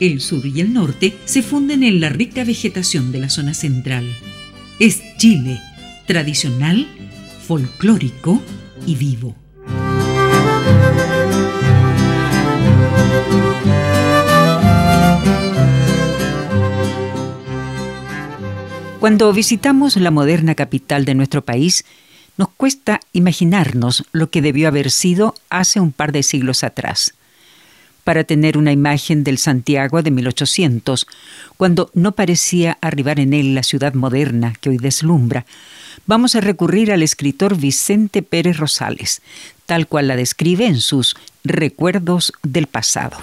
El sur y el norte se funden en la rica vegetación de la zona central. Es Chile, tradicional, folclórico y vivo. Cuando visitamos la moderna capital de nuestro país, nos cuesta imaginarnos lo que debió haber sido hace un par de siglos atrás. Para tener una imagen del Santiago de 1800, cuando no parecía arribar en él la ciudad moderna que hoy deslumbra, vamos a recurrir al escritor Vicente Pérez Rosales, tal cual la describe en sus Recuerdos del pasado.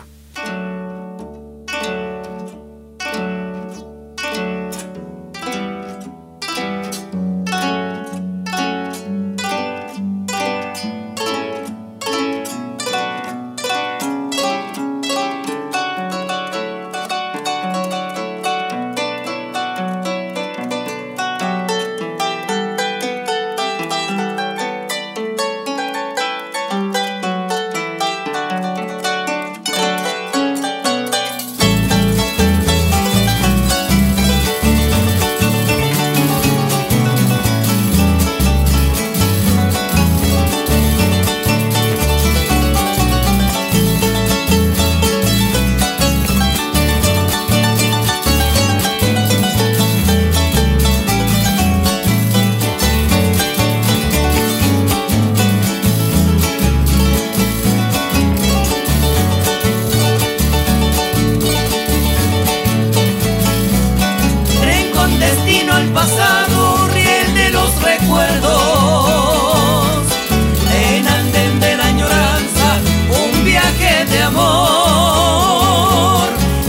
de amor.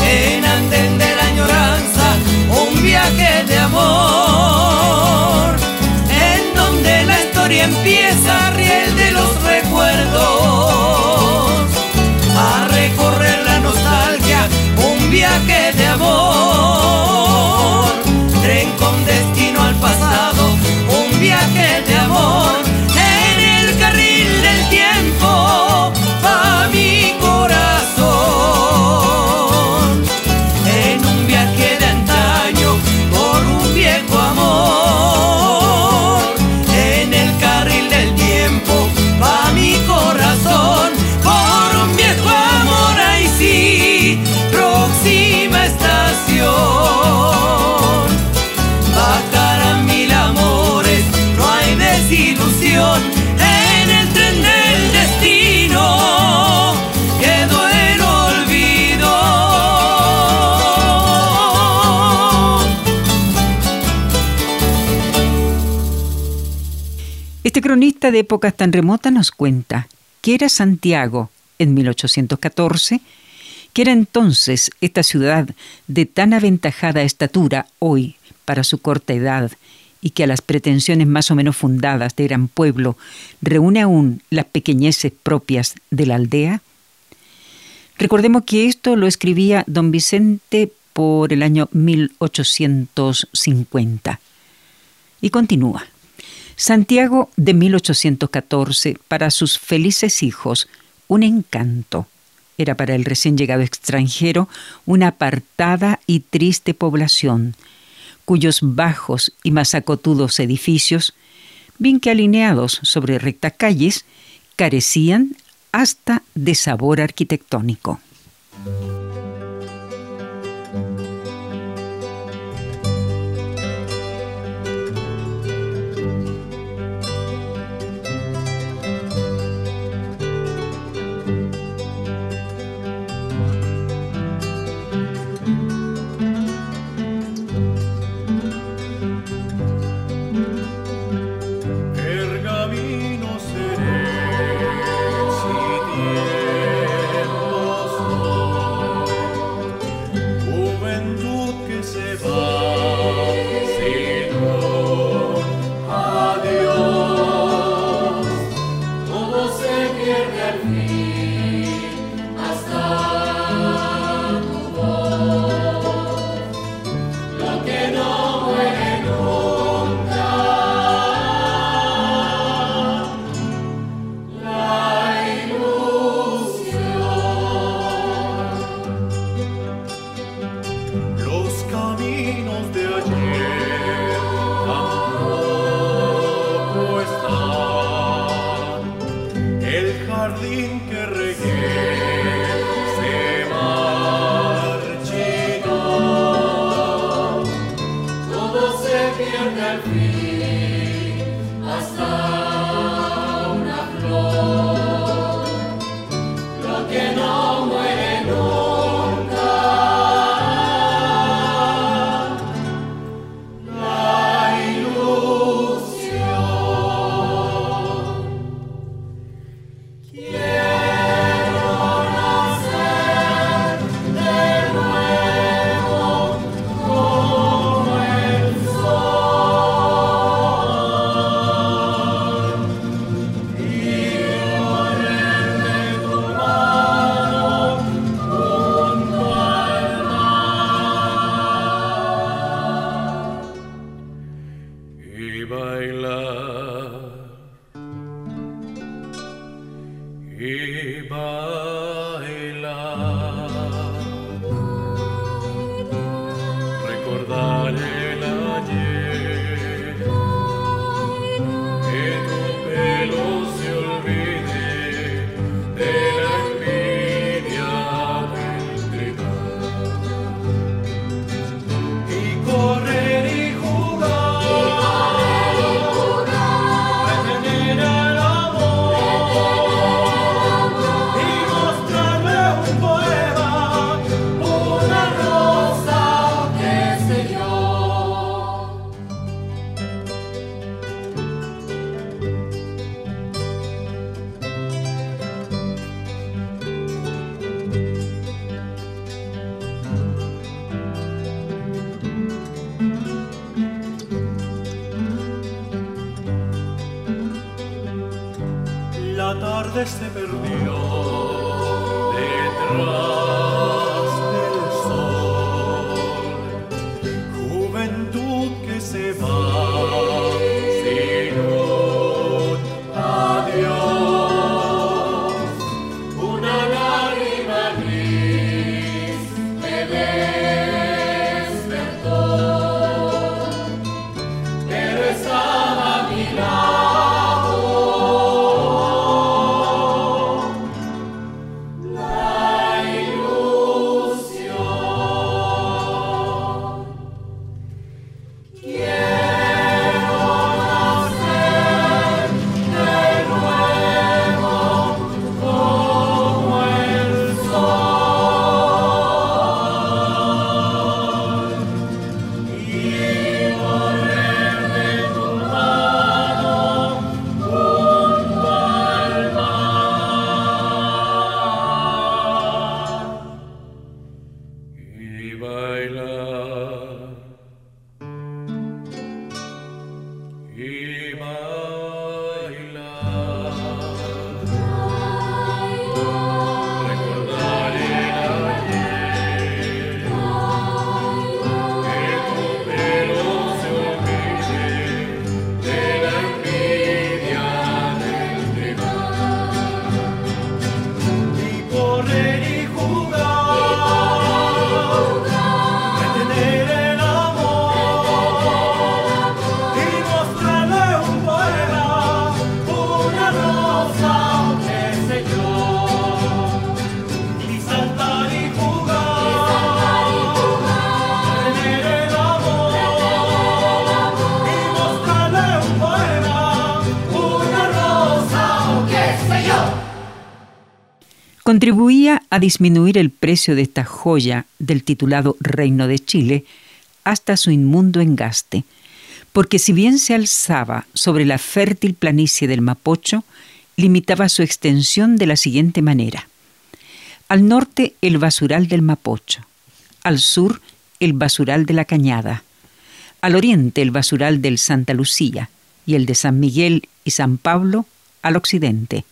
En andén de la añoranza, un viaje de amor. En donde la historia empieza, riel de los recuerdos. A recorrer la nostalgia, un viaje de amor. Tren con destino al pasado, un viaje cronista de épocas tan remotas nos cuenta que era Santiago en 1814, que era entonces esta ciudad de tan aventajada estatura hoy para su corta edad y que a las pretensiones más o menos fundadas de gran pueblo reúne aún las pequeñeces propias de la aldea? Recordemos que esto lo escribía don Vicente por el año 1850. Y continúa. Santiago de 1814, para sus felices hijos, un encanto. Era para el recién llegado extranjero una apartada y triste población, cuyos bajos y masacotudos edificios, bien que alineados sobre rectas calles, carecían hasta de sabor arquitectónico. jardín contribuía a disminuir el precio de esta joya del titulado Reino de Chile hasta su inmundo engaste, porque si bien se alzaba sobre la fértil planicie del Mapocho, limitaba su extensión de la siguiente manera. Al norte el basural del Mapocho, al sur el basural de la Cañada, al oriente el basural del Santa Lucía y el de San Miguel y San Pablo al occidente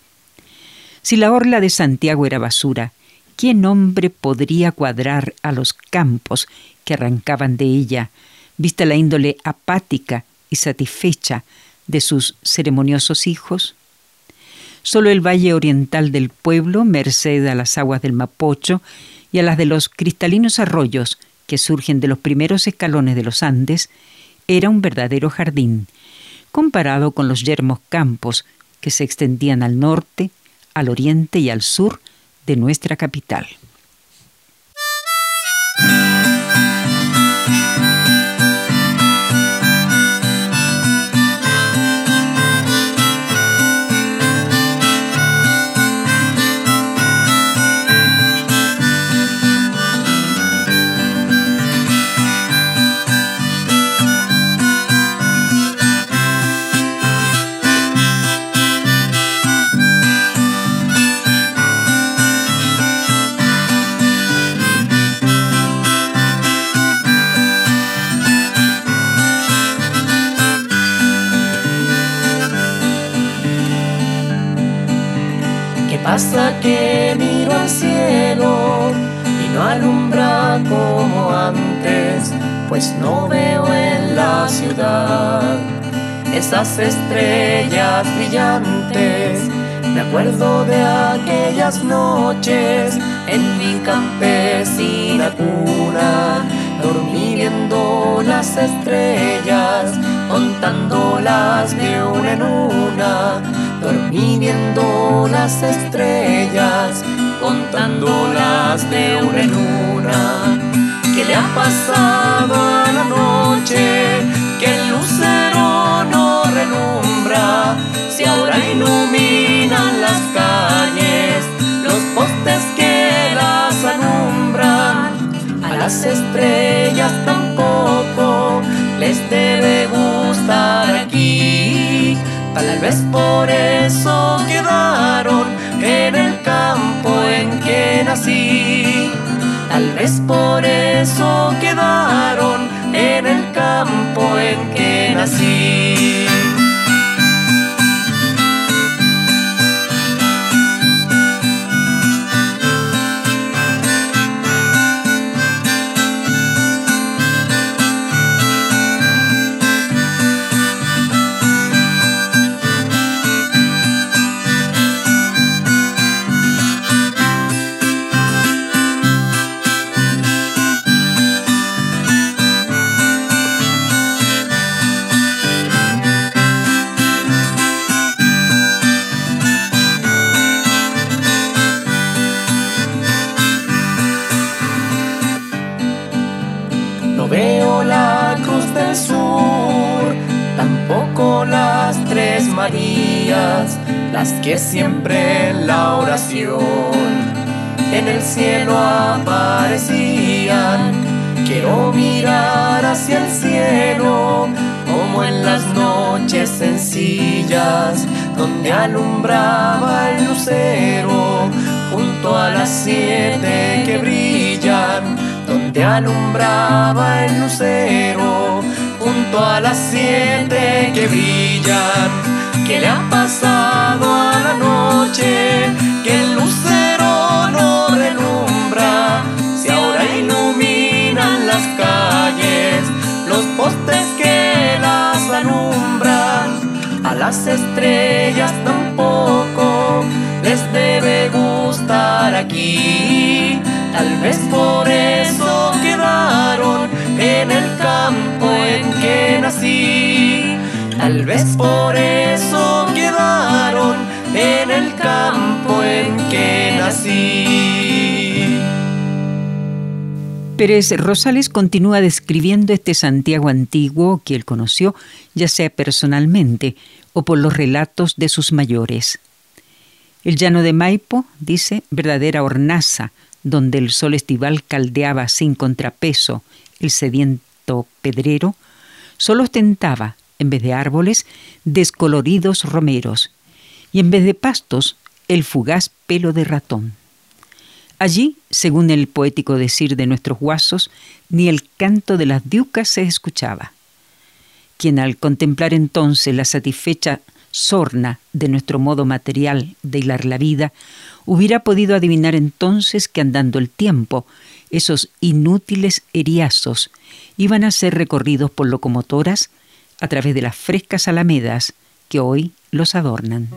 si la orla de Santiago era basura, ¿quién hombre podría cuadrar a los campos que arrancaban de ella, vista la índole apática y satisfecha de sus ceremoniosos hijos? Solo el valle oriental del pueblo, merced a las aguas del Mapocho y a las de los cristalinos arroyos que surgen de los primeros escalones de los Andes, era un verdadero jardín, comparado con los yermos campos que se extendían al norte, al oriente y al sur de nuestra capital. Que miro al cielo y no alumbra como antes, pues no veo en la ciudad esas estrellas brillantes. Me acuerdo de aquellas noches en mi campesina cuna, dormí viendo las estrellas, contándolas de una en una dormí viendo las estrellas, contándolas de una en una. Vez por eso quedaron en el campo en que nací. Tal vez por siempre en la oración en el cielo aparecían. Quiero mirar hacia el cielo como en las noches sencillas donde alumbraba el lucero junto a las siete que brillan donde alumbraba el lucero junto a las siete que brillan ¿Qué le ha pasado a la noche? Que el lucero no relumbra. Si ahora iluminan las calles, los postes que las alumbran, a las estrellas tampoco les debe gustar aquí. Tal vez por eso quedaron en el campo en que nací. Tal vez por eso quedaron en el campo en que nací. Pérez Rosales continúa describiendo este Santiago antiguo que él conoció, ya sea personalmente o por los relatos de sus mayores. El llano de Maipo, dice, verdadera hornaza, donde el sol estival caldeaba sin contrapeso el sediento pedrero, solo ostentaba en vez de árboles, descoloridos romeros, y en vez de pastos, el fugaz pelo de ratón. Allí, según el poético decir de nuestros guasos, ni el canto de las diucas se escuchaba. Quien al contemplar entonces la satisfecha sorna de nuestro modo material de hilar la vida, hubiera podido adivinar entonces que andando el tiempo, esos inútiles eriazos iban a ser recorridos por locomotoras a través de las frescas alamedas que hoy los adornan.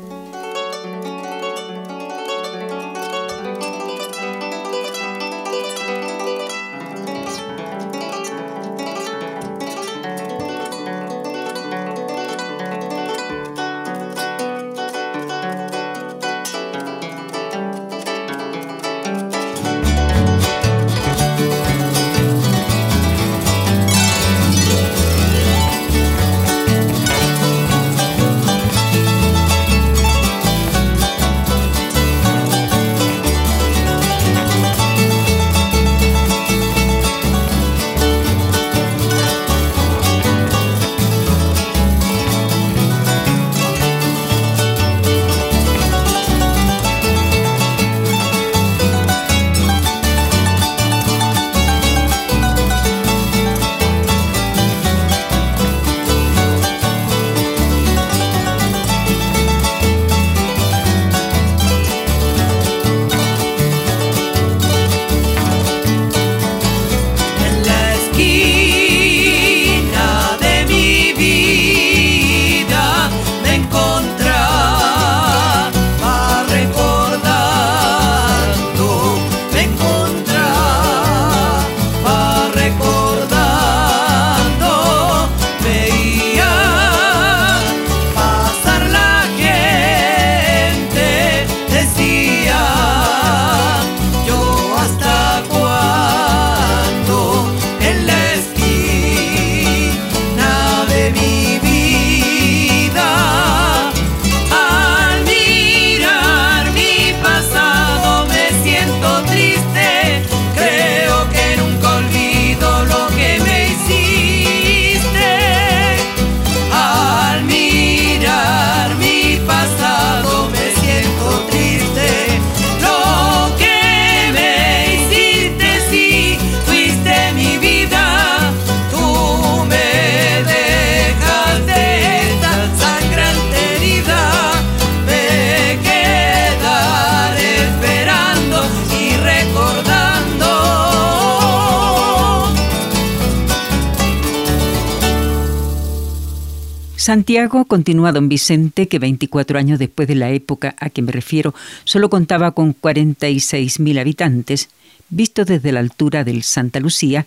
Santiago, continúa don Vicente, que 24 años después de la época a que me refiero, solo contaba con 46.000 habitantes, visto desde la altura del Santa Lucía,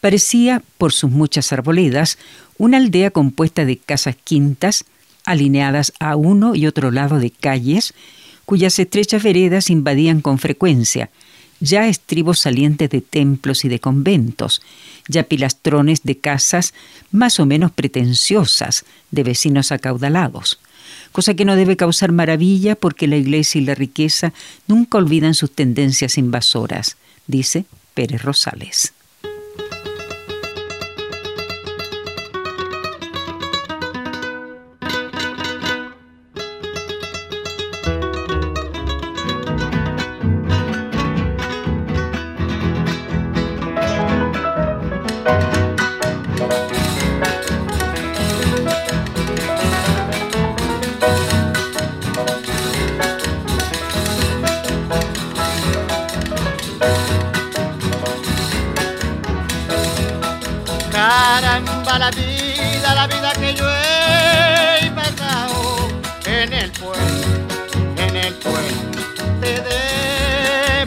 parecía, por sus muchas arboledas, una aldea compuesta de casas quintas, alineadas a uno y otro lado de calles, cuyas estrechas veredas invadían con frecuencia, ya estribos salientes de templos y de conventos, ya pilastrones de casas más o menos pretenciosas de vecinos acaudalados, cosa que no debe causar maravilla porque la iglesia y la riqueza nunca olvidan sus tendencias invasoras, dice Pérez Rosales.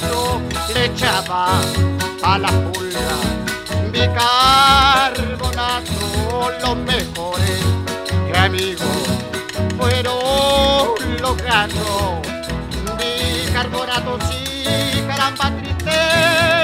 gallos, le echaba a la pulga. Bicarbonato, los mejores que amigos fueron los gatos, bicarbonato sí, caramba triste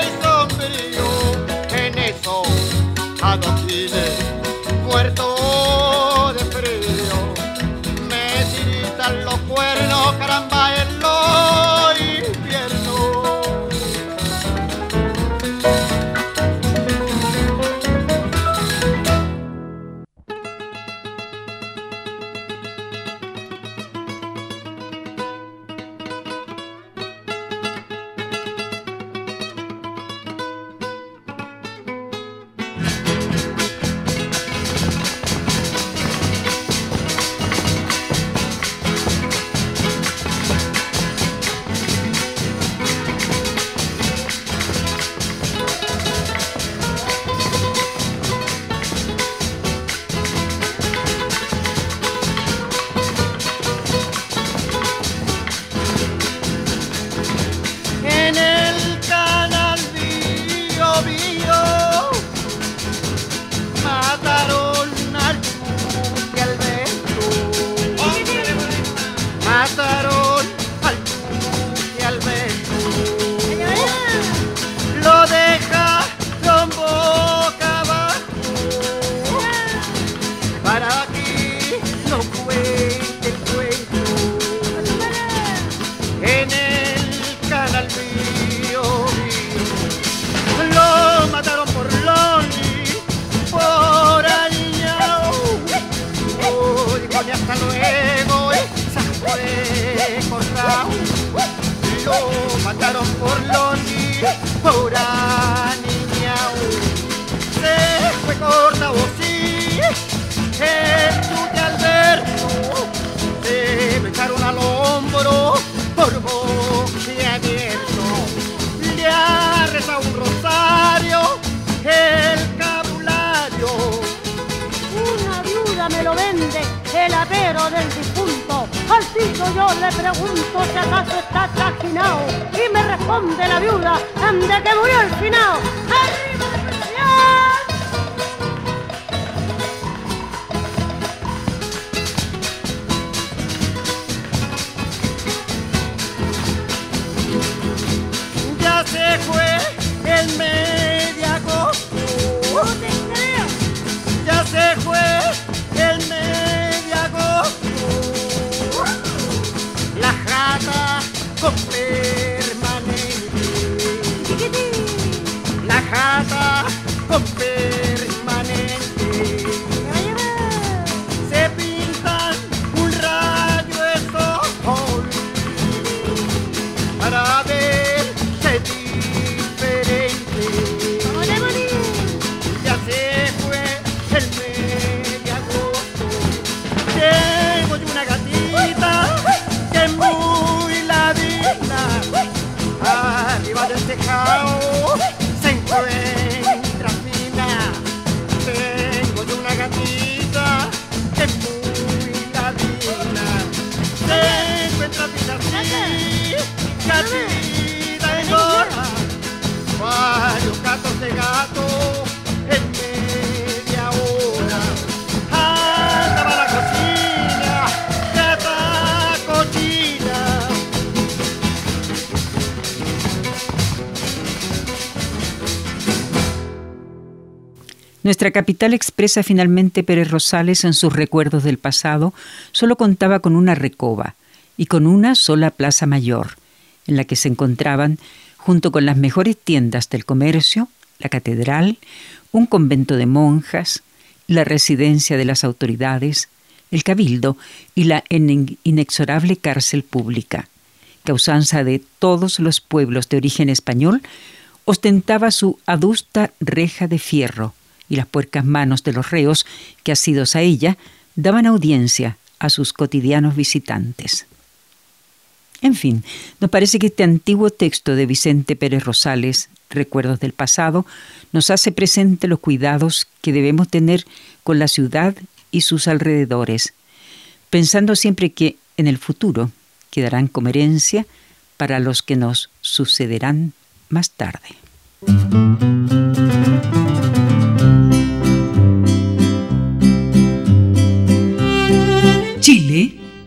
pone hasta luego eh. esa de corral. Lo mataron por Loni, por Aniñao. Se fue corta sí, Jesús de Alberto. Se me echaron al hombro por boque abierto. Le ha rezado un rosario. el avero del difunto. Al tico yo le pregunto si acaso está trajinado y me responde la viuda, anda que murió el finao. ¡Arriba el señor! Ya se fue el mes. con permanente. La jata con permanente. dejado se encuentra fina. Tengo yo una gatita que es muy ladina. Se encuentra fina así, gatita es. Varios gatos de gato Nuestra capital expresa finalmente Pérez Rosales en sus recuerdos del pasado, solo contaba con una recoba y con una sola plaza mayor, en la que se encontraban, junto con las mejores tiendas del comercio, la catedral, un convento de monjas, la residencia de las autoridades, el cabildo y la inexorable cárcel pública, que usanza de todos los pueblos de origen español, ostentaba su adusta reja de fierro y las puercas manos de los reos que asidos a ella daban audiencia a sus cotidianos visitantes. En fin, nos parece que este antiguo texto de Vicente Pérez Rosales, Recuerdos del pasado, nos hace presente los cuidados que debemos tener con la ciudad y sus alrededores, pensando siempre que en el futuro quedarán como herencia para los que nos sucederán más tarde.